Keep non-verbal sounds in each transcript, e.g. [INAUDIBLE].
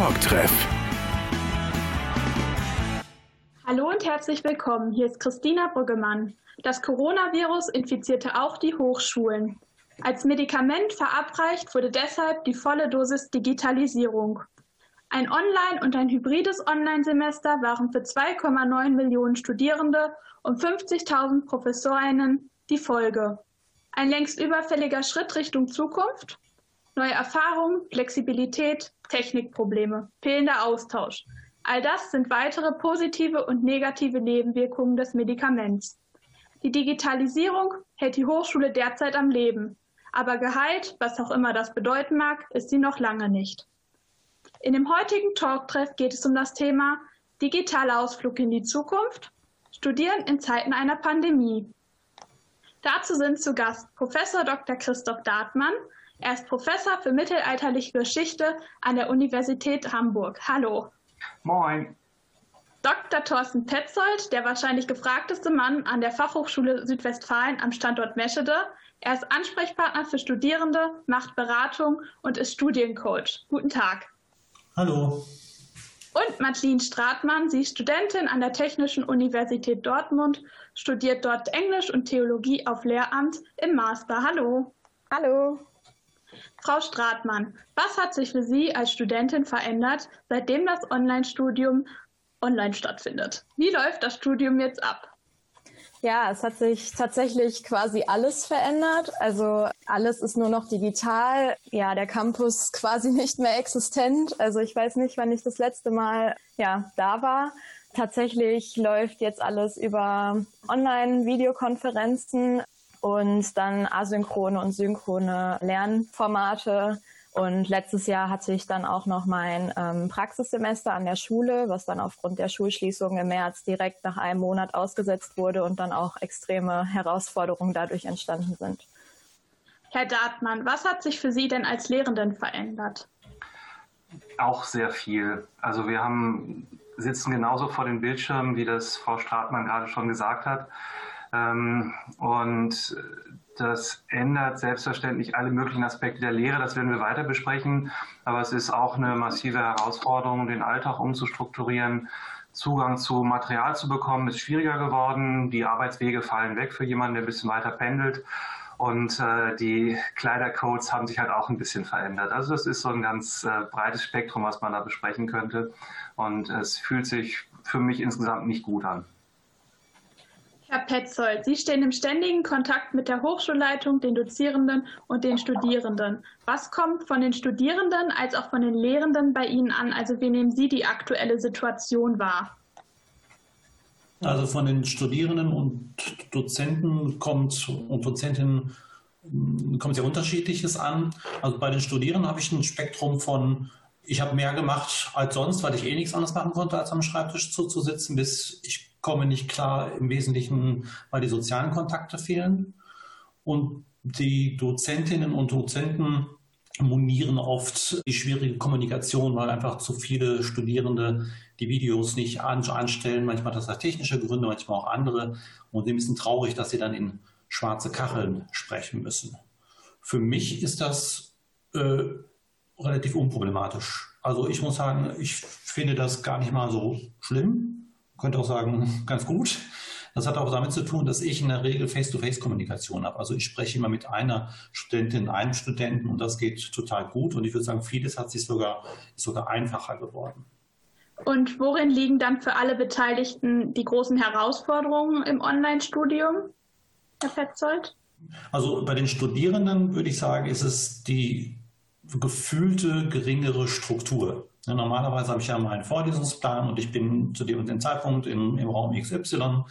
Talktreff. Hallo und herzlich willkommen. Hier ist Christina Brüggemann. Das Coronavirus infizierte auch die Hochschulen. Als Medikament verabreicht wurde deshalb die volle Dosis Digitalisierung. Ein Online- und ein hybrides Online-Semester waren für 2,9 Millionen Studierende und 50.000 Professorinnen die Folge. Ein längst überfälliger Schritt Richtung Zukunft? Neue Erfahrungen, Flexibilität, Technikprobleme, fehlender Austausch. All das sind weitere positive und negative Nebenwirkungen des Medikaments. Die Digitalisierung hält die Hochschule derzeit am Leben, aber geheilt, was auch immer das bedeuten mag, ist sie noch lange nicht. In dem heutigen Talktreff geht es um das Thema digitaler Ausflug in die Zukunft, Studieren in Zeiten einer Pandemie. Dazu sind zu Gast Professor Dr. Christoph Dartmann. Er ist Professor für mittelalterliche Geschichte an der Universität Hamburg. Hallo. Moin. Dr. Thorsten Petzold, der wahrscheinlich gefragteste Mann an der Fachhochschule Südwestfalen am Standort Meschede. Er ist Ansprechpartner für Studierende, macht Beratung und ist Studiencoach. Guten Tag. Hallo. Und Madeline Stratmann, sie ist Studentin an der Technischen Universität Dortmund, studiert dort Englisch und Theologie auf Lehramt im Master. Hallo. Hallo. Frau Stratmann, was hat sich für Sie als Studentin verändert, seitdem das Online-Studium online stattfindet? Wie läuft das Studium jetzt ab? Ja, es hat sich tatsächlich quasi alles verändert. Also alles ist nur noch digital. Ja, der Campus quasi [LAUGHS] nicht mehr existent. Also ich weiß nicht, wann ich das letzte Mal ja da war. Tatsächlich läuft jetzt alles über Online-Videokonferenzen und dann asynchrone und synchrone Lernformate. Und letztes Jahr hatte ich dann auch noch mein ähm, Praxissemester an der Schule, was dann aufgrund der Schulschließung im März direkt nach einem Monat ausgesetzt wurde und dann auch extreme Herausforderungen dadurch entstanden sind. Herr Dartmann, was hat sich für Sie denn als Lehrenden verändert? Auch sehr viel. Also wir haben, sitzen genauso vor den Bildschirmen, wie das Frau Stratmann gerade schon gesagt hat. Ähm, und das ändert selbstverständlich alle möglichen Aspekte der Lehre. Das werden wir weiter besprechen. Aber es ist auch eine massive Herausforderung, den Alltag umzustrukturieren. Zugang zu Material zu bekommen, ist schwieriger geworden. Die Arbeitswege fallen weg für jemanden, der ein bisschen weiter pendelt. Und äh, die Kleidercodes haben sich halt auch ein bisschen verändert. Also es ist so ein ganz äh, breites Spektrum, was man da besprechen könnte. Und es fühlt sich für mich insgesamt nicht gut an. Herr Petzold, Sie stehen im ständigen Kontakt mit der Hochschulleitung, den Dozierenden und den Studierenden. Was kommt von den Studierenden als auch von den Lehrenden bei Ihnen an? Also wie nehmen Sie die aktuelle Situation wahr? Also von den Studierenden und Dozenten kommt und Dozentinnen kommt sehr unterschiedliches an. Also bei den Studierenden habe ich ein Spektrum von ich habe mehr gemacht als sonst, weil ich eh nichts anderes machen konnte, als am Schreibtisch zuzusitzen, bis ich komme nicht klar im Wesentlichen, weil die sozialen Kontakte fehlen. Und die Dozentinnen und Dozenten monieren oft die schwierige Kommunikation, weil einfach zu viele Studierende die Videos nicht anstellen. Manchmal das hat technische Gründe, manchmal auch andere. Und sie sind traurig, dass sie dann in schwarze Kacheln sprechen müssen. Für mich ist das äh, relativ unproblematisch. Also ich muss sagen, ich finde das gar nicht mal so schlimm könnte auch sagen, [LAUGHS] ganz gut. Das hat auch damit zu tun, dass ich in der Regel Face-to-Face-Kommunikation habe. Also ich spreche immer mit einer Studentin, einem Studenten und das geht total gut. Und ich würde sagen, vieles hat sich sogar, sogar einfacher geworden. Und worin liegen dann für alle Beteiligten die großen Herausforderungen im Online-Studium, Herr Petzold? Also bei den Studierenden würde ich sagen, ist es die gefühlte geringere Struktur. Normalerweise habe ich ja meinen Vorlesungsplan und ich bin zu dem und dem Zeitpunkt im, im Raum XY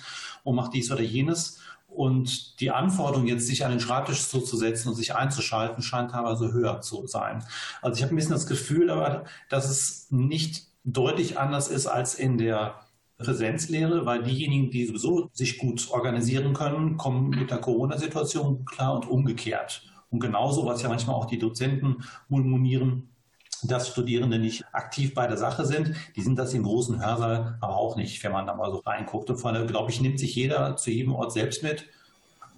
und mache dies oder jenes. Und die Anforderung, jetzt sich an den Schreibtisch zuzusetzen und sich einzuschalten, scheint teilweise höher zu sein. Also ich habe ein bisschen das Gefühl, aber, dass es nicht deutlich anders ist als in der Präsenzlehre, weil diejenigen, die sowieso sich gut organisieren können, kommen mit der Corona-Situation klar und umgekehrt. Und genauso, was ja manchmal auch die Dozenten murmurieren, dass Studierende nicht aktiv bei der Sache sind. Die sind das im großen Hörsaal aber auch nicht, wenn man da mal so reinguckt. Und von daher, glaube ich, nimmt sich jeder zu jedem Ort selbst mit.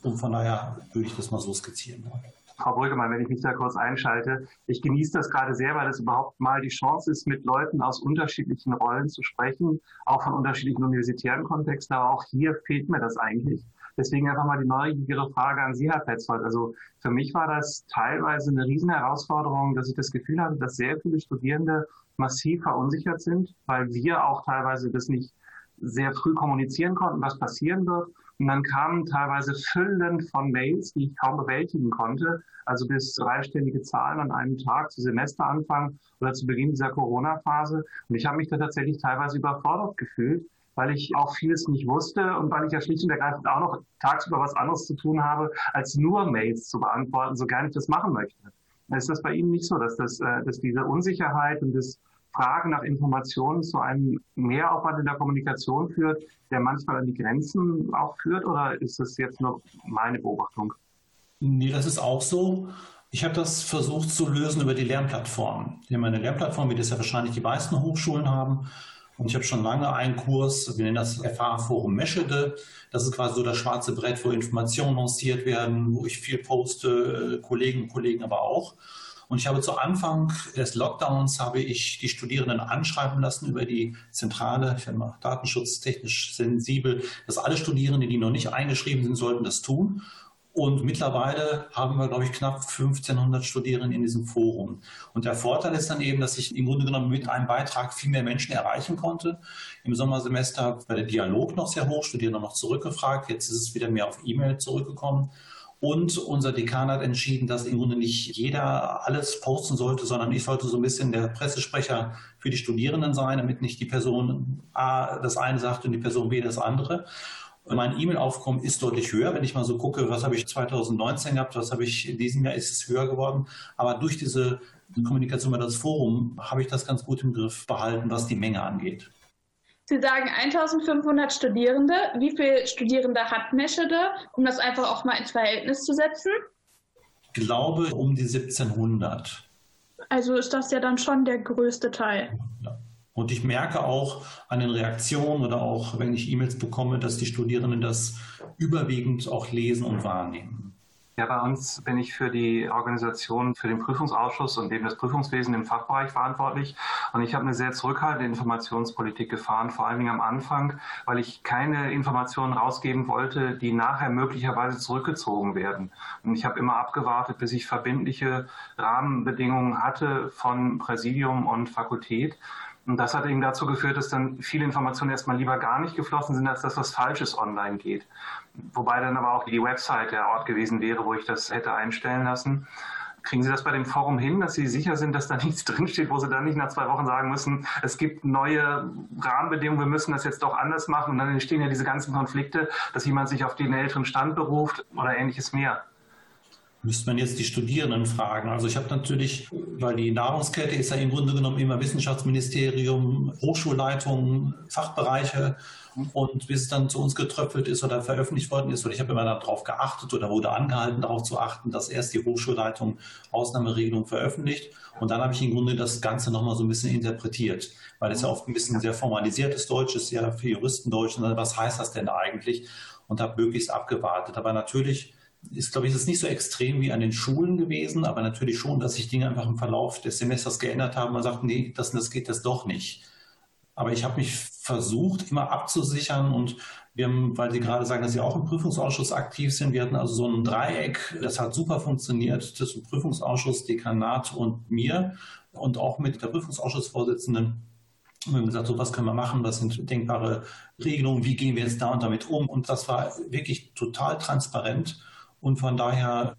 Und von daher würde ich das mal so skizzieren wollen. Frau Brüggemann, wenn ich mich da kurz einschalte. Ich genieße das gerade sehr, weil es überhaupt mal die Chance ist, mit Leuten aus unterschiedlichen Rollen zu sprechen, auch von unterschiedlichen universitären Kontexten. Aber auch hier fehlt mir das eigentlich. Deswegen einfach mal die neugierige Frage an Sie, Herr Petzold. Also für mich war das teilweise eine riesen Herausforderung, dass ich das Gefühl hatte, dass sehr viele Studierende massiv verunsichert sind, weil wir auch teilweise das nicht sehr früh kommunizieren konnten, was passieren wird. Und dann kamen teilweise Füllen von Mails, die ich kaum bewältigen konnte, also bis dreistellige Zahlen an einem Tag zu Semesteranfang oder zu Beginn dieser Corona-Phase. Und ich habe mich da tatsächlich teilweise überfordert gefühlt, weil ich auch vieles nicht wusste und weil ich ja schlicht und ergreifend auch noch tagsüber was anderes zu tun habe, als nur Mails zu beantworten, so gerne ich das machen möchte. Ist das bei Ihnen nicht so, dass, das, äh, dass diese Unsicherheit und das Fragen nach Informationen zu einem Mehraufwand in der Kommunikation führt, der manchmal an die Grenzen auch führt? Oder ist das jetzt nur meine Beobachtung? Nee, das ist auch so. Ich habe das versucht zu lösen über die Lernplattform. Wir haben eine Lernplattform, wie das ja wahrscheinlich die meisten Hochschulen haben. Und ich habe schon lange einen Kurs, wir nennen das FH-Forum Meschede. Das ist quasi so das schwarze Brett, wo Informationen lanciert werden, wo ich viel poste, äh, Kollegen und Kollegen aber auch. Und ich habe zu Anfang des Lockdowns habe ich die Studierenden anschreiben lassen über die Zentrale, ich mal datenschutztechnisch sensibel, dass alle Studierenden, die noch nicht eingeschrieben sind, sollten das tun. Und mittlerweile haben wir, glaube ich, knapp 1500 Studierende in diesem Forum. Und der Vorteil ist dann eben, dass ich im Grunde genommen mit einem Beitrag viel mehr Menschen erreichen konnte. Im Sommersemester war der Dialog noch sehr hoch, Studierende noch zurückgefragt. Jetzt ist es wieder mehr auf E-Mail zurückgekommen. Und unser Dekan hat entschieden, dass im Grunde nicht jeder alles posten sollte, sondern ich sollte so ein bisschen der Pressesprecher für die Studierenden sein, damit nicht die Person A das eine sagt und die Person B das andere. Mein E-Mail-Aufkommen ist deutlich höher. Wenn ich mal so gucke, was habe ich 2019 gehabt, was habe ich in diesem Jahr, ist es höher geworden. Aber durch diese Kommunikation über das Forum habe ich das ganz gut im Griff behalten, was die Menge angeht. Sie sagen 1500 Studierende. Wie viele Studierende hat Meschede, um das einfach auch mal ins Verhältnis zu setzen? Ich glaube um die 1700. Also ist das ja dann schon der größte Teil. Ja. Und ich merke auch an den Reaktionen oder auch wenn ich E-Mails bekomme, dass die Studierenden das überwiegend auch lesen und wahrnehmen. Ja, bei uns bin ich für die Organisation, für den Prüfungsausschuss und eben das Prüfungswesen im Fachbereich verantwortlich. Und ich habe eine sehr zurückhaltende Informationspolitik gefahren, vor allen Dingen am Anfang, weil ich keine Informationen rausgeben wollte, die nachher möglicherweise zurückgezogen werden. Und ich habe immer abgewartet, bis ich verbindliche Rahmenbedingungen hatte von Präsidium und Fakultät. Und das hat eben dazu geführt, dass dann viele Informationen erstmal lieber gar nicht geflossen sind, als dass was Falsches online geht. Wobei dann aber auch die Website der Ort gewesen wäre, wo ich das hätte einstellen lassen. Kriegen Sie das bei dem Forum hin, dass Sie sicher sind, dass da [LAUGHS] nichts drinsteht, wo Sie dann nicht nach zwei Wochen sagen müssen, es gibt neue Rahmenbedingungen, wir müssen das jetzt doch anders machen und dann entstehen ja diese ganzen Konflikte, dass jemand sich auf den älteren Stand beruft oder ähnliches mehr? Müsste man jetzt die Studierenden fragen. Also ich habe natürlich, weil die Nahrungskette ist ja im Grunde genommen immer Wissenschaftsministerium, Hochschulleitung, Fachbereiche und bis es dann zu uns getröpfelt ist oder veröffentlicht worden ist, oder ich habe immer darauf geachtet oder wurde angehalten, darauf zu achten, dass erst die Hochschulleitung Ausnahmeregelung veröffentlicht und dann habe ich im Grunde das Ganze nochmal so ein bisschen interpretiert, weil es ja oft ein bisschen sehr formalisiertes Deutsch ist, ja für Juristendeutsch, und was heißt das denn eigentlich? Und habe möglichst abgewartet. Aber natürlich ist, glaube ich, ist nicht so extrem wie an den Schulen gewesen, aber natürlich schon, dass sich Dinge einfach im Verlauf des Semesters geändert haben. Man sagt, nee, das, das geht das doch nicht. Aber ich habe mich versucht, immer abzusichern und wir haben, weil Sie gerade sagen, dass Sie auch im Prüfungsausschuss aktiv sind, wir hatten also so ein Dreieck, das hat super funktioniert, das Prüfungsausschuss, Dekanat und mir und auch mit der Prüfungsausschussvorsitzenden wir haben gesagt, so was können wir machen, was sind denkbare Regelungen, wie gehen wir jetzt da und damit um. Und das war wirklich total transparent. Und von daher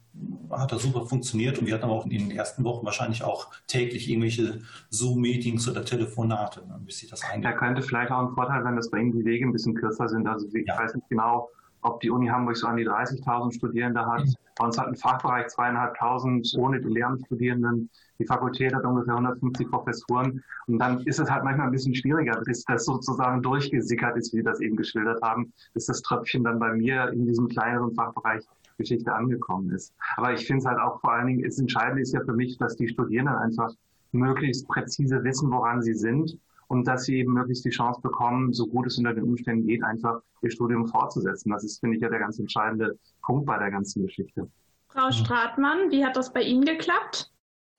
hat das super funktioniert und wir hatten aber auch in den ersten Wochen wahrscheinlich auch täglich irgendwelche Zoom-Meetings oder Telefonate, ne, bis sich das eingeht. Da könnte vielleicht auch ein Vorteil sein, dass bei Ihnen die Wege ein bisschen kürzer sind. Also ich ja. weiß nicht genau, ob die Uni Hamburg so an die 30.000 Studierende hat. Mhm. Bei uns hat ein Fachbereich zweieinhalbtausend ohne die Lehramtsstudierenden. Die Fakultät hat ungefähr 150 Professuren. Und dann ist es halt manchmal ein bisschen schwieriger, bis das sozusagen durchgesickert ist, wie Sie das eben geschildert haben, bis das Tröpfchen dann bei mir in diesem kleineren Fachbereich Geschichte angekommen ist. Aber ich finde es halt auch vor allen Dingen, das Entscheidende ist ja für mich, dass die Studierenden einfach möglichst präzise wissen, woran sie sind und dass sie eben möglichst die Chance bekommen, so gut es unter den Umständen geht, einfach ihr Studium fortzusetzen. Das ist, finde ich, ja der ganz entscheidende Punkt bei der ganzen Geschichte. Frau Stratmann, wie hat das bei Ihnen geklappt?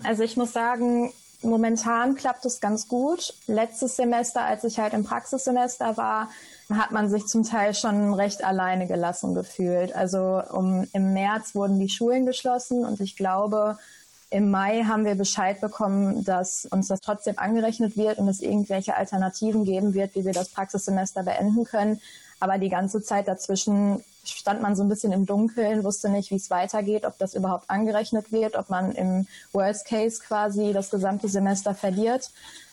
Also ich muss sagen, momentan klappt es ganz gut. Letztes Semester, als ich halt im Praxissemester war, hat man sich zum Teil schon recht alleine gelassen gefühlt. Also um, im März wurden die Schulen geschlossen und ich glaube, im Mai haben wir Bescheid bekommen, dass uns das trotzdem angerechnet wird und es irgendwelche Alternativen geben wird, wie wir das Praxissemester beenden können. Aber die ganze Zeit dazwischen stand man so ein bisschen im Dunkeln, wusste nicht, wie es weitergeht, ob das überhaupt angerechnet wird, ob man im Worst Case quasi das gesamte Semester verliert.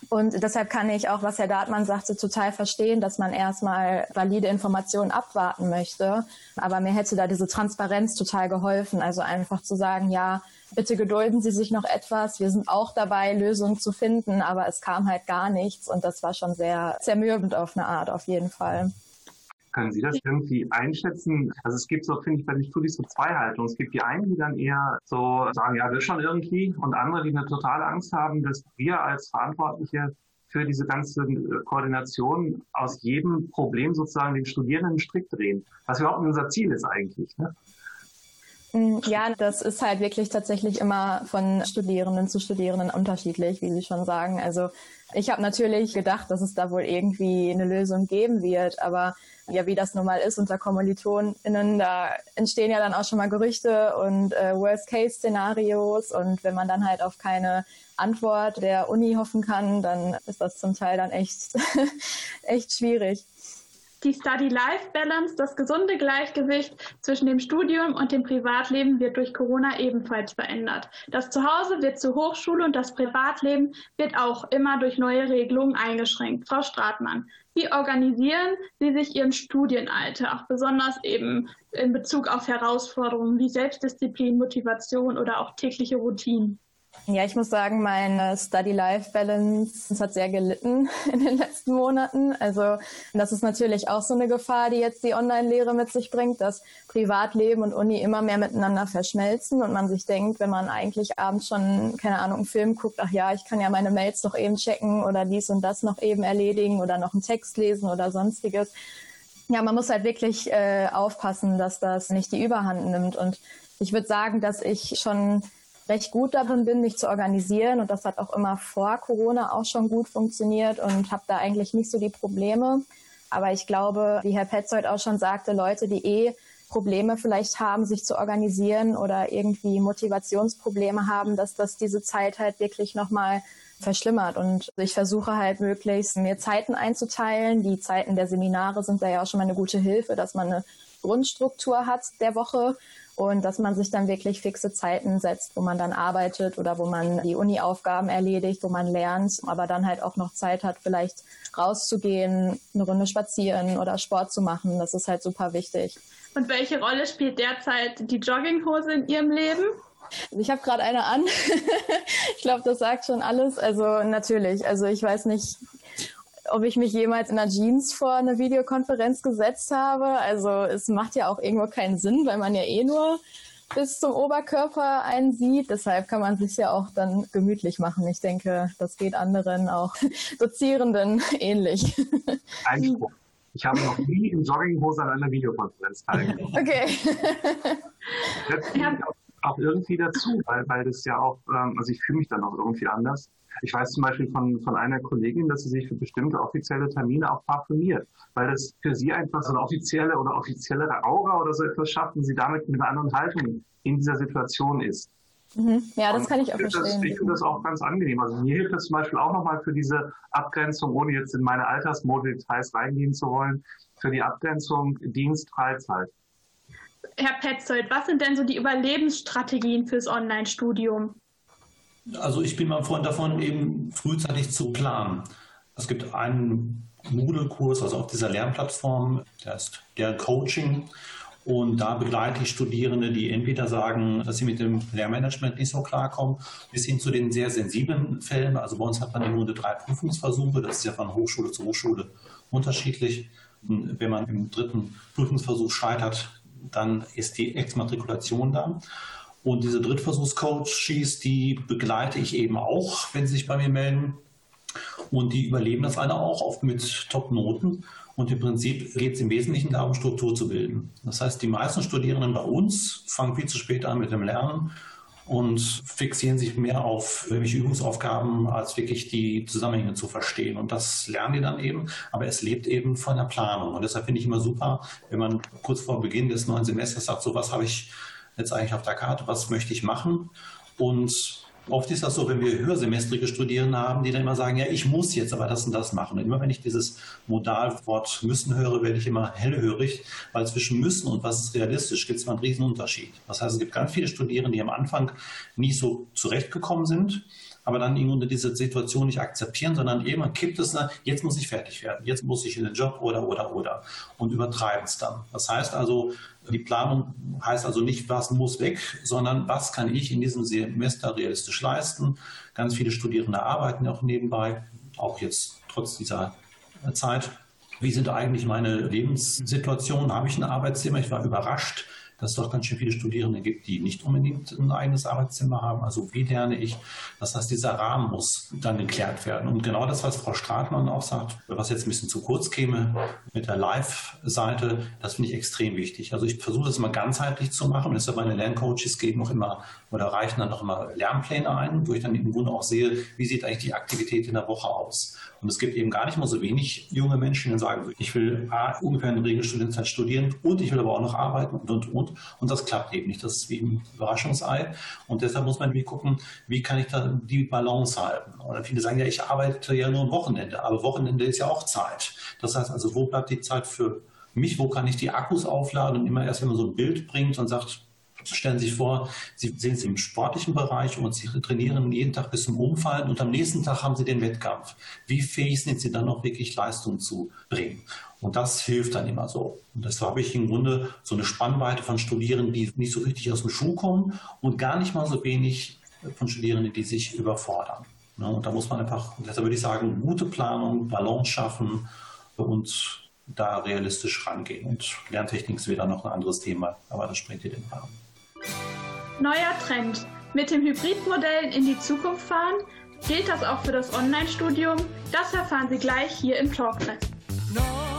Und deshalb kann ich auch, was Herr Dartmann sagte, total verstehen, dass man erstmal valide Informationen abwarten möchte. Aber mir hätte da diese Transparenz total geholfen. Also einfach zu sagen, ja, bitte gedulden Sie sich noch etwas. Wir sind auch dabei, Lösungen zu finden, aber es kam halt gar nichts. Und das war schon sehr zermürbend auf eine Art, auf jeden Fall. Können Sie das irgendwie einschätzen? Also es gibt so, finde ich, bei den Studis so zwei Haltungen. Es gibt die einen, die dann eher so sagen, ja, will schon irgendwie, und andere, die eine totale Angst haben, dass wir als Verantwortliche für diese ganze äh, Koordination aus jedem Problem sozusagen den Studierenden einen Strick drehen. Was überhaupt unser Ziel ist eigentlich. Ne? Mm, ja, das ist halt wirklich tatsächlich immer von Studierenden zu Studierenden unterschiedlich, wie Sie schon sagen. Also ich habe natürlich gedacht, dass es da wohl irgendwie eine Lösung geben wird, aber ja, wie das nun mal ist unter KommilitonInnen, da entstehen ja dann auch schon mal Gerüchte und äh, Worst-Case-Szenarios und wenn man dann halt auf keine Antwort der Uni hoffen kann, dann ist das zum Teil dann echt, [LAUGHS] echt schwierig. Die Study-Life-Balance, das gesunde Gleichgewicht zwischen dem Studium und dem Privatleben wird durch Corona ebenfalls verändert. Das Zuhause wird zur Hochschule und das Privatleben wird auch immer durch neue Regelungen eingeschränkt. Frau Stratmann, wie organisieren Sie sich Ihren Studienalltag, besonders eben in Bezug auf Herausforderungen wie Selbstdisziplin, Motivation oder auch tägliche Routinen? Ja, ich muss sagen, meine Study-Life-Balance hat sehr gelitten [LAUGHS] in den letzten Monaten. Also das ist natürlich auch so eine Gefahr, die jetzt die Online-Lehre mit sich bringt, dass Privatleben und Uni immer mehr miteinander verschmelzen und man sich denkt, wenn man eigentlich abends schon, keine Ahnung, einen Film guckt, ach ja, ich kann ja meine Mails doch eben checken oder dies und das noch eben erledigen oder noch einen Text lesen oder sonstiges. Ja, man muss halt wirklich äh, aufpassen, dass das nicht die Überhand nimmt. Und ich würde sagen, dass ich schon recht gut darin bin, mich zu organisieren. Und das hat auch immer vor Corona auch schon gut funktioniert und habe da eigentlich nicht so die Probleme. Aber ich glaube, wie Herr Petzold auch schon sagte, Leute, die eh Probleme vielleicht haben, sich zu organisieren oder irgendwie Motivationsprobleme haben, dass das diese Zeit halt wirklich nochmal verschlimmert. Und ich versuche halt möglichst mir Zeiten einzuteilen. Die Zeiten der Seminare sind da ja auch schon mal eine gute Hilfe, dass man eine Grundstruktur hat der Woche und dass man sich dann wirklich fixe Zeiten setzt, wo man dann arbeitet oder wo man die Uni-Aufgaben erledigt, wo man lernt, aber dann halt auch noch Zeit hat, vielleicht rauszugehen, eine Runde spazieren oder Sport zu machen. Das ist halt super wichtig. Und welche Rolle spielt derzeit die Jogginghose in Ihrem Leben? Ich habe gerade eine an. [LAUGHS] ich glaube, das sagt schon alles. Also natürlich. Also ich weiß nicht, ob ich mich jemals in einer Jeans vor eine Videokonferenz gesetzt habe. Also es macht ja auch irgendwo keinen Sinn, weil man ja eh nur bis zum Oberkörper einen sieht. Deshalb kann man sich ja auch dann gemütlich machen. Ich denke, das geht anderen auch [LAUGHS] Dozierenden ähnlich. Einspruch. Ich habe noch nie in Jogginghose an einer Videokonferenz teilgenommen. Okay. Das gehört auch irgendwie dazu, weil, weil das ja auch, ähm, also ich fühle mich dann auch irgendwie anders. Ich weiß zum Beispiel von, von einer Kollegin, dass sie sich für bestimmte offizielle Termine auch parfümiert, weil das für sie einfach so eine offizielle oder offiziellere Aura oder so etwas schafft und sie damit mit einer anderen Haltung in dieser Situation ist. Mhm. Ja, das und kann ich auch verstehen. Das, ich finde das auch ganz angenehm. Also mir hilft das zum Beispiel auch nochmal für diese Abgrenzung, ohne jetzt in meine Altersmode-Details reingehen zu wollen, für die Abgrenzung Dienst-Freizeit. Herr Petzold, was sind denn so die Überlebensstrategien fürs Online-Studium? Also ich bin mal Freund davon, eben frühzeitig zu planen. Es gibt einen Moodle-Kurs, also auf dieser Lernplattform, der ist der Coaching. Und da begleite ich Studierende, die entweder sagen, dass sie mit dem Lehrmanagement nicht so klarkommen, bis hin zu den sehr sensiblen Fällen. Also bei uns hat man im Grunde drei Prüfungsversuche. Das ist ja von Hochschule zu Hochschule unterschiedlich. Wenn man im dritten Prüfungsversuch scheitert, dann ist die Exmatrikulation da. Und diese Drittversuchscoaches, die begleite ich eben auch, wenn sie sich bei mir melden. und die überleben das alle auch, oft mit Top-Noten. Und im Prinzip geht es im Wesentlichen darum, Struktur zu bilden. Das heißt, die meisten Studierenden bei uns fangen viel zu spät an mit dem Lernen und fixieren sich mehr auf irgendwelche Übungsaufgaben, als wirklich die Zusammenhänge zu verstehen. Und das lernen die dann eben, aber es lebt eben von der Planung. Und deshalb finde ich immer super, wenn man kurz vor Beginn des neuen Semesters sagt, so was habe ich jetzt eigentlich auf der Karte, was möchte ich machen? Und Oft ist das so, wenn wir höhersemestrige Studierende haben, die dann immer sagen, ja, ich muss jetzt aber das und das machen. Und immer wenn ich dieses Modalwort müssen höre, werde ich immer hellhörig, weil zwischen müssen und was ist realistisch gibt es mal einen riesen Unterschied. Das heißt, es gibt ganz viele Studierende, die am Anfang nicht so zurechtgekommen sind aber dann Grunde diese Situation nicht akzeptieren, sondern irgendwann kippt es, jetzt muss ich fertig werden, jetzt muss ich in den Job oder, oder, oder und übertreiben es dann. Das heißt also, die Planung heißt also nicht, was muss weg, sondern was kann ich in diesem Semester realistisch leisten. Ganz viele Studierende arbeiten auch nebenbei, auch jetzt trotz dieser Zeit. Wie sind eigentlich meine Lebenssituationen? Habe ich ein Arbeitszimmer? Ich war überrascht, dass es doch ganz schön viele Studierende gibt, die nicht unbedingt ein eigenes Arbeitszimmer haben. Also wie lerne ich? Das heißt, dieser Rahmen muss dann geklärt werden. Und genau das, was Frau Stratmann auch sagt, was jetzt ein bisschen zu kurz käme mit der Live-Seite, das finde ich extrem wichtig. Also ich versuche das immer ganzheitlich zu machen. Deshalb meine Lerncoaches geben noch immer oder reichen dann noch immer Lernpläne ein, wo ich dann im Grunde auch sehe, wie sieht eigentlich die Aktivität in der Woche aus. Und es gibt eben gar nicht mal so wenig junge Menschen, die sagen, ich will A, ungefähr eine Regelstudienzeit studieren und ich will aber auch noch arbeiten und, und, und. Und das klappt eben nicht. Das ist wie ein Überraschungsei. Und deshalb muss man wie gucken, wie kann ich da die Balance halten. Oder viele sagen, ja, ich arbeite ja nur am Wochenende. Aber Wochenende ist ja auch Zeit. Das heißt also, wo bleibt die Zeit für mich? Wo kann ich die Akkus aufladen? Und immer erst, wenn man so ein Bild bringt und sagt, Stellen Sie sich vor, Sie sehen es im sportlichen Bereich und Sie trainieren jeden Tag bis zum Umfallen und am nächsten Tag haben Sie den Wettkampf. Wie fähig sind Sie dann noch wirklich Leistung zu bringen? Und das hilft dann immer so. Und deshalb habe ich im Grunde so eine Spannweite von Studierenden, die nicht so richtig aus dem Schuh kommen und gar nicht mal so wenig von Studierenden, die sich überfordern. Ne, und da muss man einfach, deshalb würde ich sagen, gute Planung, Balance schaffen und da realistisch rangehen. Und Lerntechnik ist wieder noch ein anderes Thema, aber das springt hier den Rahmen. Neuer Trend. Mit dem Hybridmodell in die Zukunft fahren? Gilt das auch für das Online-Studium? Das erfahren Sie gleich hier im Talknest. No.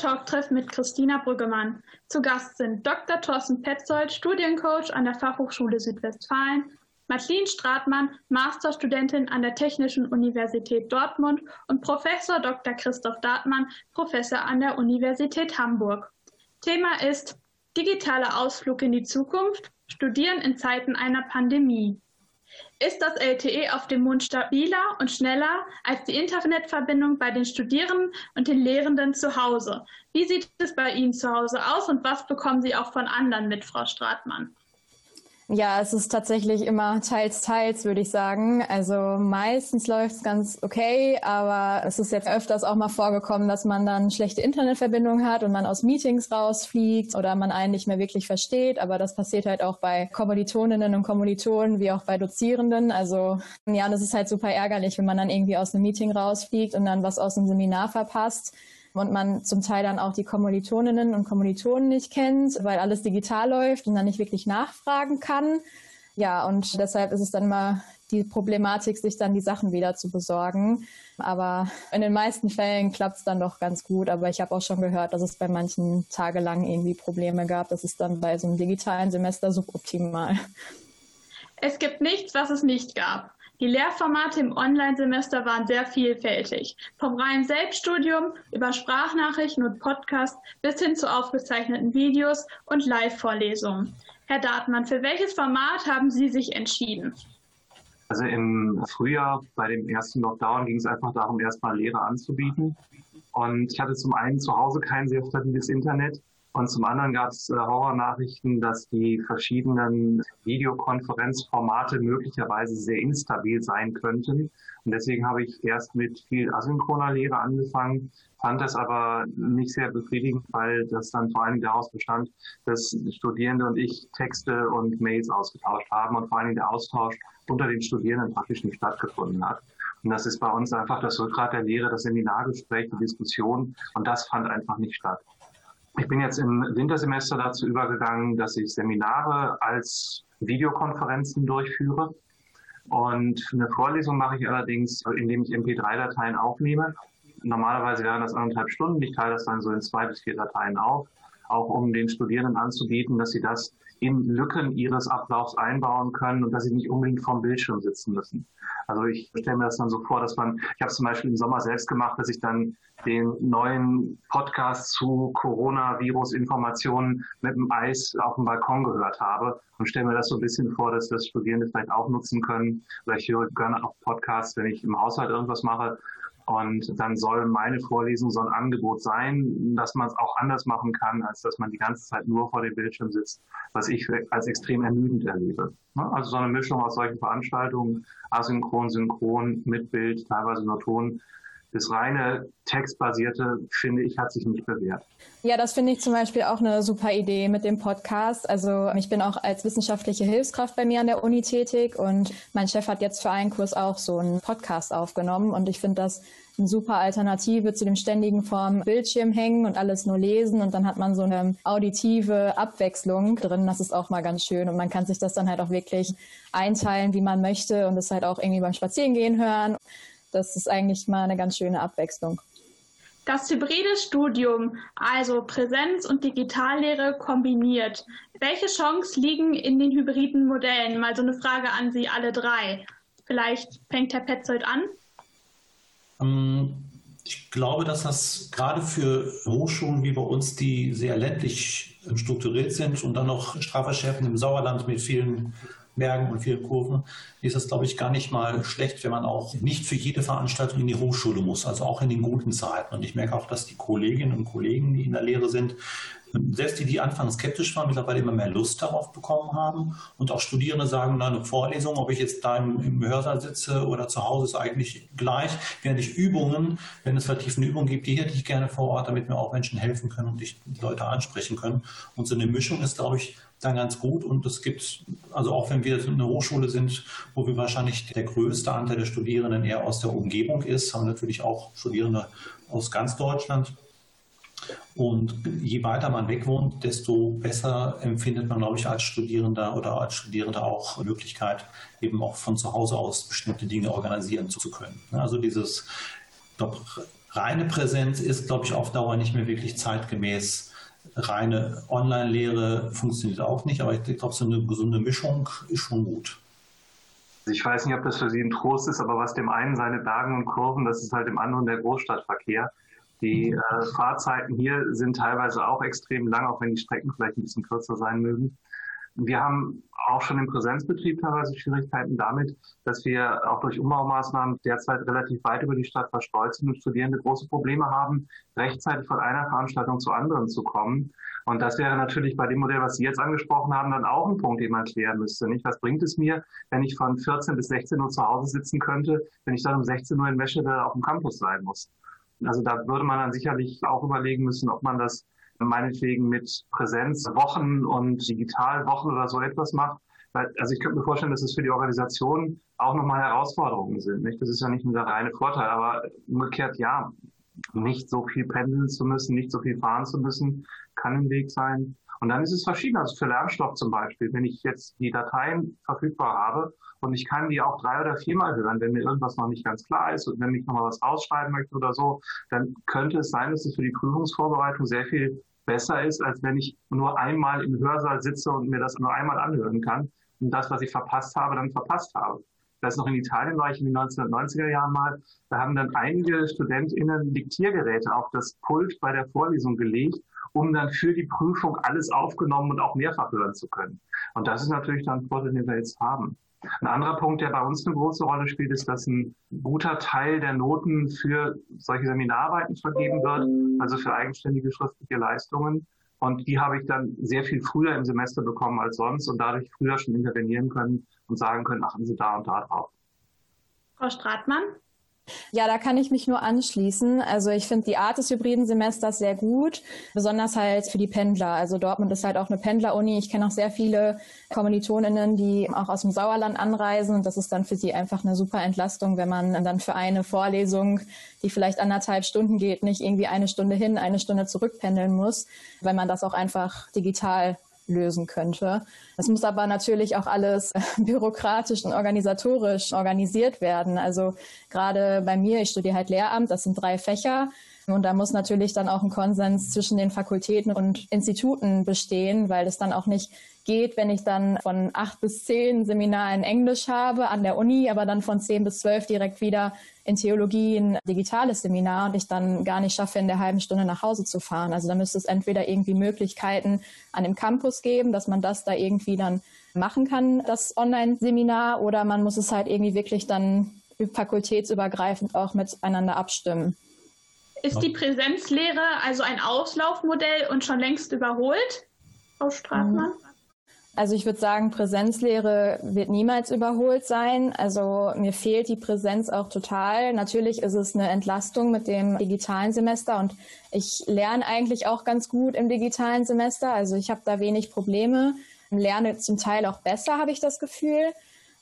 Talktreff mit Christina Brüggemann. Zu Gast sind Dr. Thorsten Petzold, Studiencoach an der Fachhochschule Südwestfalen, Madeleine Stratmann, Masterstudentin an der Technischen Universität Dortmund und Professor Dr. Christoph Dartmann, Professor an der Universität Hamburg. Thema ist digitaler Ausflug in die Zukunft, Studieren in Zeiten einer Pandemie. Ist das LTE auf dem Mond stabiler und schneller als die Internetverbindung bei den Studierenden und den Lehrenden zu Hause? Wie sieht es bei Ihnen zu Hause aus und was bekommen Sie auch von anderen mit, Frau Stratmann? Ja, es ist tatsächlich immer teils, teils, würde ich sagen. Also meistens läuft es ganz okay, aber es ist jetzt öfters auch mal vorgekommen, dass man dann schlechte Internetverbindung hat und man aus Meetings rausfliegt oder man einen nicht mehr wirklich versteht. Aber das passiert halt auch bei Kommilitoninnen und Kommilitonen wie auch bei Dozierenden. Also ja, das ist halt super ärgerlich, wenn man dann irgendwie aus einem Meeting rausfliegt und dann was aus dem Seminar verpasst und man zum Teil dann auch die Kommilitoninnen und Kommilitonen nicht kennt, weil alles digital läuft und dann nicht wirklich nachfragen kann. Ja, und deshalb ist es dann mal die Problematik, sich dann die Sachen wieder zu besorgen. Aber in den meisten Fällen klappt es dann doch ganz gut. Aber ich habe auch schon gehört, dass es bei manchen tagelang irgendwie Probleme gab. Das ist dann bei so einem digitalen Semester suboptimal. Es gibt nichts, was es nicht gab. Die Lehrformate im Online-Semester waren sehr vielfältig. Vom reinen Selbststudium über Sprachnachrichten und Podcasts bis hin zu aufgezeichneten Videos und Live-Vorlesungen. Herr Dartmann, für welches Format haben Sie sich entschieden? Also im Frühjahr bei dem ersten Lockdown ging es einfach darum, erstmal Lehre anzubieten. Und ich hatte zum einen zu Hause kein sehr stabiles Internet und zum anderen gab es äh, Horrornachrichten, dass die verschiedenen Videokonferenzformate möglicherweise sehr instabil sein könnten. Und deswegen habe ich erst mit viel asynchroner Lehre angefangen, fand das aber nicht sehr befriedigend, weil das dann vor allem daraus bestand, dass Studierende und ich Texte und Mails ausgetauscht haben und vor allem der Austausch unter den Studierenden praktisch nicht stattgefunden hat. Und das ist bei uns einfach das Rückgrat der Lehre, das Seminargespräch, die Diskussion. Und das fand einfach nicht statt. Ich bin jetzt im Wintersemester dazu übergegangen, dass ich Seminare als Videokonferenzen durchführe. Und eine Vorlesung mache ich allerdings, indem ich MP3-Dateien aufnehme. Normalerweise wären das anderthalb Stunden. Ich teile das dann so in zwei bis vier Dateien auf, auch um den Studierenden anzubieten, dass sie das in Lücken ihres Ablaufs einbauen können und dass sie nicht unbedingt vorm Bildschirm sitzen müssen. Also ich stelle mir das dann so vor, dass man, ich habe es zum Beispiel im Sommer selbst gemacht, dass ich dann den neuen Podcast zu Coronavirus-Informationen mit dem Eis auf dem Balkon gehört habe und stelle mir das so ein bisschen vor, dass das Studierende vielleicht auch nutzen können. Oder ich höre gerne auch Podcasts, wenn ich im Haushalt irgendwas mache und dann soll meine Vorlesung so ein Angebot sein, dass man es auch anders machen kann, als dass man die ganze Zeit nur vor dem Bildschirm sitzt, was ich als extrem ermüdend erlebe. Ne? Also so eine Mischung aus solchen Veranstaltungen, asynchron, synchron, mit Bild, teilweise nur Ton, das reine textbasierte, finde ich, hat sich nicht bewährt. Ja, das finde ich zum Beispiel auch eine super Idee mit dem Podcast. Also ich bin auch als wissenschaftliche Hilfskraft bei mir an der Uni tätig und mein Chef hat jetzt für einen Kurs auch so einen Podcast aufgenommen und ich finde das eine super Alternative zu dem ständigen vorm Bildschirm hängen und alles nur lesen und dann hat man so eine auditive Abwechslung drin. Das ist auch mal ganz schön und man kann sich das dann halt auch wirklich einteilen, wie man möchte und das halt auch irgendwie beim Spazierengehen hören das ist eigentlich mal eine ganz schöne Abwechslung. Das hybride Studium, also Präsenz- und Digitallehre kombiniert. Welche Chancen liegen in den hybriden Modellen? Mal so eine Frage an Sie alle drei. Vielleicht fängt Herr Petzold an. Ähm, ich glaube, dass das gerade für Hochschulen wie bei uns, die sehr ländlich strukturiert sind und dann noch strafverschärfend im Sauerland mit vielen Bergen und vielen Kurven, ist es, glaube ich, gar nicht mal schlecht, wenn man auch nicht für jede Veranstaltung in die Hochschule muss, also auch in den guten Zeiten. Und ich merke auch, dass die Kolleginnen und Kollegen, die in der Lehre sind, selbst die, die anfangs skeptisch waren, mittlerweile immer mehr Lust darauf bekommen haben. Und auch Studierende sagen, na, eine Vorlesung, ob ich jetzt da im, im Hörsaal sitze oder zu Hause, ist eigentlich gleich. Während ich Übungen, wenn es vertiefende Übungen gibt, die hätte ich gerne vor Ort, damit mir auch Menschen helfen können und die Leute ansprechen können. Und so eine Mischung ist, glaube ich, dann ganz gut. Und es gibt, also auch wenn wir eine Hochschule sind, wo wir wahrscheinlich der größte Anteil der Studierenden eher aus der Umgebung ist, haben natürlich auch Studierende aus ganz Deutschland. Und je weiter man weg wohnt, desto besser empfindet man, glaube ich, als Studierender oder als Studierende auch Möglichkeit, eben auch von zu Hause aus bestimmte Dinge organisieren zu können. Also dieses, glaube, reine Präsenz ist, glaube ich, auf Dauer nicht mehr wirklich zeitgemäß. Reine Online-Lehre funktioniert auch nicht, aber ich glaube, so eine gesunde Mischung ist schon gut. Ich weiß nicht, ob das für Sie ein Trost ist, aber was dem einen seine Bergen und Kurven, das ist halt dem anderen der Großstadtverkehr. Die äh, Fahrzeiten hier sind teilweise auch extrem lang, auch wenn die Strecken vielleicht ein bisschen kürzer sein mögen. Wir haben auch schon im Präsenzbetrieb teilweise Schwierigkeiten damit, dass wir auch durch Umbaumaßnahmen derzeit relativ weit über die Stadt verstreut sind und Studierende große Probleme haben, rechtzeitig von einer Veranstaltung zur anderen zu kommen. Und das wäre natürlich bei dem Modell, was Sie jetzt angesprochen haben, dann auch ein Punkt, den man klären müsste. Nicht? Was bringt es mir, wenn ich von 14 bis 16 Uhr zu Hause sitzen könnte, wenn ich dann um 16 Uhr in Meschede auf dem Campus sein muss? Also da würde man dann sicherlich auch überlegen müssen, ob man das meinetwegen mit Präsenzwochen und Digitalwochen oder so etwas macht. Also ich könnte mir vorstellen, dass es für die Organisation auch nochmal Herausforderungen sind. Nicht? Das ist ja nicht nur der reine Vorteil, aber umgekehrt ja, nicht so viel pendeln zu müssen, nicht so viel fahren zu müssen, kann ein Weg sein. Und dann ist es verschieden. Also für Lernstoff zum Beispiel, wenn ich jetzt die Dateien verfügbar habe und ich kann die auch drei oder viermal hören, wenn mir irgendwas noch nicht ganz klar ist und wenn ich nochmal was rausschreiben möchte oder so, dann könnte es sein, dass es für die Prüfungsvorbereitung sehr viel besser ist, als wenn ich nur einmal im Hörsaal sitze und mir das nur einmal anhören kann und das, was ich verpasst habe, dann verpasst habe. Das noch in Italien war ich in den 1990er Jahren mal. Da haben dann einige StudentInnen Diktiergeräte auf das Pult bei der Vorlesung gelegt, um dann für die Prüfung alles aufgenommen und auch mehrfach hören zu können. Und das ist natürlich dann ein Vorteil, den wir jetzt haben. Ein anderer Punkt, der bei uns eine große Rolle spielt, ist, dass ein guter Teil der Noten für solche Seminararbeiten vergeben wird, also für eigenständige schriftliche Leistungen. Und die habe ich dann sehr viel früher im Semester bekommen als sonst und dadurch früher schon intervenieren können und sagen können, achten Sie da und da drauf. Frau Stratmann? Ja, da kann ich mich nur anschließen. Also ich finde die Art des hybriden Semesters sehr gut, besonders halt für die Pendler. Also Dortmund ist halt auch eine Pendleruni. Ich kenne auch sehr viele Kommilitoninnen, die auch aus dem Sauerland anreisen. Und das ist dann für sie einfach eine super Entlastung, wenn man dann für eine Vorlesung, die vielleicht anderthalb Stunden geht, nicht irgendwie eine Stunde hin, eine Stunde zurückpendeln muss, weil man das auch einfach digital lösen könnte. Es muss aber natürlich auch alles [LAUGHS] bürokratisch und organisatorisch organisiert werden. Also gerade bei mir, ich studiere halt Lehramt, das sind drei Fächer. Und da muss natürlich dann auch ein Konsens zwischen den Fakultäten und Instituten bestehen, weil es dann auch nicht geht, wenn ich dann von acht bis zehn Seminar in Englisch habe an der Uni, aber dann von zehn bis zwölf direkt wieder in Theologie ein digitales Seminar und ich dann gar nicht schaffe, in der halben Stunde nach Hause zu fahren. Also da müsste es entweder irgendwie Möglichkeiten an dem Campus geben, dass man das da irgendwie dann machen kann, das Online-Seminar, oder man muss es halt irgendwie wirklich dann fakultätsübergreifend auch miteinander abstimmen. Ist die Präsenzlehre also ein Auslaufmodell und schon längst überholt, Frau Strafmann? Also ich würde sagen, Präsenzlehre wird niemals überholt sein. Also mir fehlt die Präsenz auch total. Natürlich ist es eine Entlastung mit dem digitalen Semester und ich lerne eigentlich auch ganz gut im digitalen Semester. Also ich habe da wenig Probleme, lerne zum Teil auch besser, habe ich das Gefühl.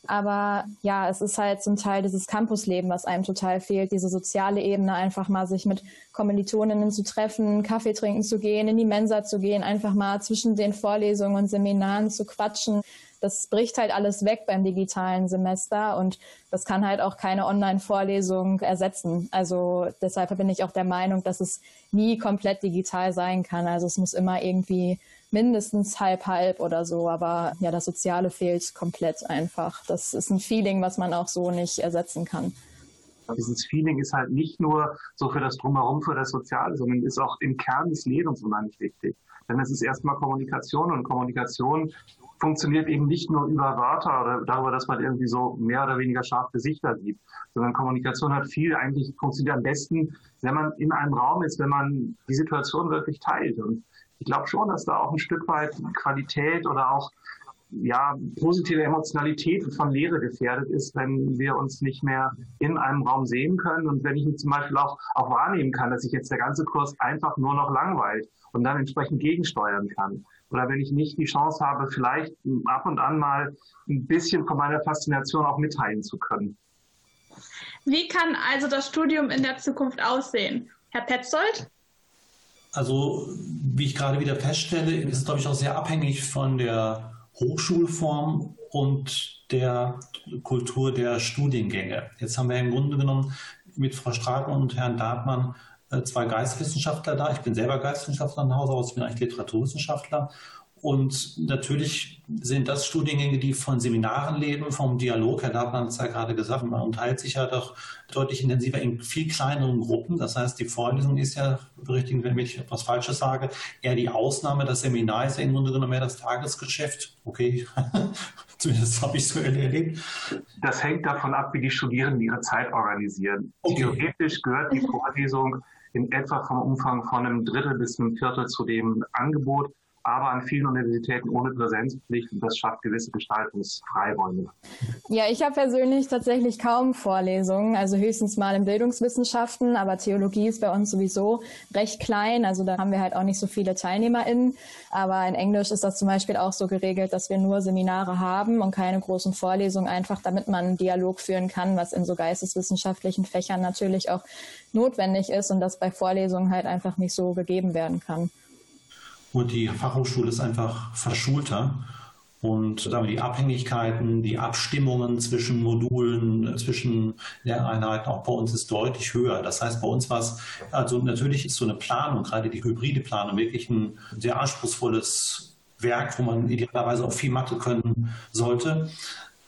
Aber ja, es ist halt zum Teil dieses Campusleben, was einem total fehlt, diese soziale Ebene, einfach mal sich mit Kommilitoninnen zu treffen, Kaffee trinken zu gehen, in die Mensa zu gehen, einfach mal zwischen den Vorlesungen und Seminaren zu quatschen. Das bricht halt alles weg beim digitalen Semester und das kann halt auch keine Online-Vorlesung ersetzen. Also deshalb bin ich auch der Meinung, dass es nie komplett digital sein kann. Also es muss immer irgendwie mindestens halb halb oder so, aber ja, das Soziale fehlt komplett einfach. Das ist ein Feeling, was man auch so nicht ersetzen kann. Dieses Feeling ist halt nicht nur so für das Drumherum, für das Soziale, sondern ist auch im Kern des Lebens unheimlich wichtig. Denn es ist erstmal Kommunikation und Kommunikation funktioniert eben nicht nur über Wörter oder darüber, dass man irgendwie so mehr oder weniger scharf Gesichter sieht, sondern Kommunikation hat viel eigentlich funktioniert am besten, wenn man in einem Raum ist, wenn man die Situation wirklich teilt. Und ich glaube schon, dass da auch ein Stück weit Qualität oder auch ja, positive Emotionalität von Lehre gefährdet ist, wenn wir uns nicht mehr in einem Raum sehen können und wenn ich zum Beispiel auch, auch wahrnehmen kann, dass sich jetzt der ganze Kurs einfach nur noch langweilt und dann entsprechend gegensteuern kann. Oder wenn ich nicht die Chance habe, vielleicht ab und an mal ein bisschen von meiner Faszination auch mitteilen zu können. Wie kann also das Studium in der Zukunft aussehen? Herr Petzold? Also, wie ich gerade wieder feststelle, ist es, glaube ich, auch sehr abhängig von der Hochschulform und der Kultur der Studiengänge. Jetzt haben wir im Grunde genommen mit Frau Stratmann und Herrn Dartmann äh, zwei Geistwissenschaftler da. Ich bin selber Geistwissenschaftler in Hause aus, ich bin eigentlich Literaturwissenschaftler. Und natürlich sind das Studiengänge, die von Seminaren leben, vom Dialog. Herr Dartmann hat es ja gerade gesagt, man unterhält sich ja doch deutlich intensiver in viel kleineren Gruppen. Das heißt, die Vorlesung ist ja, berichtigen, wenn ich etwas Falsches sage, eher die Ausnahme. Das Seminar ist ja im Grunde genommen mehr das Tagesgeschäft. Okay, [LAUGHS] zumindest habe ich es so erlebt. Das hängt davon ab, wie die Studierenden ihre Zeit organisieren. Okay. Theoretisch gehört die Vorlesung in etwa vom Umfang von einem Drittel bis einem Viertel zu dem Angebot aber an vielen Universitäten ohne Präsenzpflicht und das schafft gewisse Gestaltungsfreiräume. Ja, ich habe persönlich tatsächlich kaum Vorlesungen, also höchstens mal in Bildungswissenschaften, aber Theologie ist bei uns sowieso recht klein, also da haben wir halt auch nicht so viele TeilnehmerInnen, aber in Englisch ist das zum Beispiel auch so geregelt, dass wir nur Seminare haben und keine großen Vorlesungen, einfach damit man einen Dialog führen kann, was in so geisteswissenschaftlichen Fächern natürlich auch notwendig ist und das bei Vorlesungen halt einfach nicht so gegeben werden kann. Und die Fachhochschule ist einfach verschulter. Und damit die Abhängigkeiten, die Abstimmungen zwischen Modulen, zwischen Lehreinheiten auch bei uns ist deutlich höher. Das heißt, bei uns war es, also natürlich ist so eine Planung, gerade die hybride Planung, wirklich ein sehr anspruchsvolles Werk, wo man idealerweise auch viel Mathe können sollte.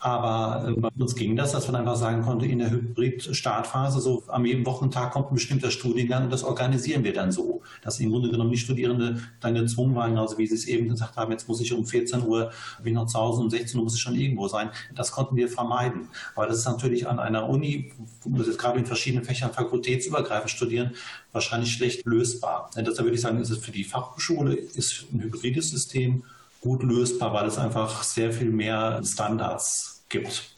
Aber äh, bei uns ging das, dass man einfach sagen konnte, in der Hybrid-Startphase, so am jeden Wochentag kommt ein bestimmter Studiengang und das organisieren wir dann so, dass im Grunde genommen die Studierende dann gezwungen waren, also wie Sie es eben gesagt haben, jetzt muss ich um 14 Uhr, bin noch zu Hause, um 16 Uhr muss ich schon irgendwo sein. Das konnten wir vermeiden. Aber das ist natürlich an einer Uni, wo wir jetzt gerade in verschiedenen Fächern fakultätsübergreifend studieren, wahrscheinlich schlecht lösbar. Deshalb würde ich sagen, ist es für die Fachhochschule ist ein hybrides System gut lösbar, weil es einfach sehr viel mehr Standards gibt.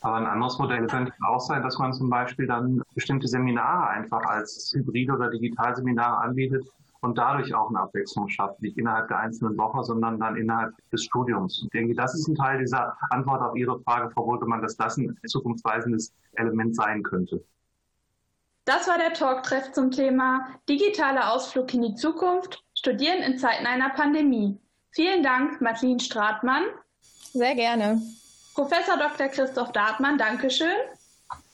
Aber ein anderes Modell könnte auch sein, dass man zum Beispiel dann bestimmte Seminare einfach als Hybrid- oder Digitalseminare anbietet und dadurch auch eine Abwechslung schafft, nicht innerhalb der einzelnen Woche, sondern dann innerhalb des Studiums. Ich denke, das ist ein Teil dieser Antwort auf Ihre Frage, Frau Wolkemann, dass das ein zukunftsweisendes Element sein könnte. Das war der Talktreff zum Thema Digitaler Ausflug in die Zukunft, Studieren in Zeiten einer Pandemie. Vielen Dank, Martin Stratmann. Sehr gerne. Professor Dr. Christoph Dartmann, Dankeschön.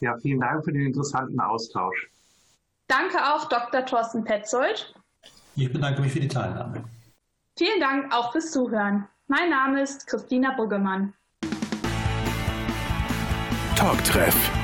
Ja, vielen Dank für den interessanten Austausch. Danke auch Dr. Thorsten Petzold. Ich bedanke mich für die Teilnahme. Vielen Dank auch fürs Zuhören. Mein Name ist Christina Buggemann. Talktreff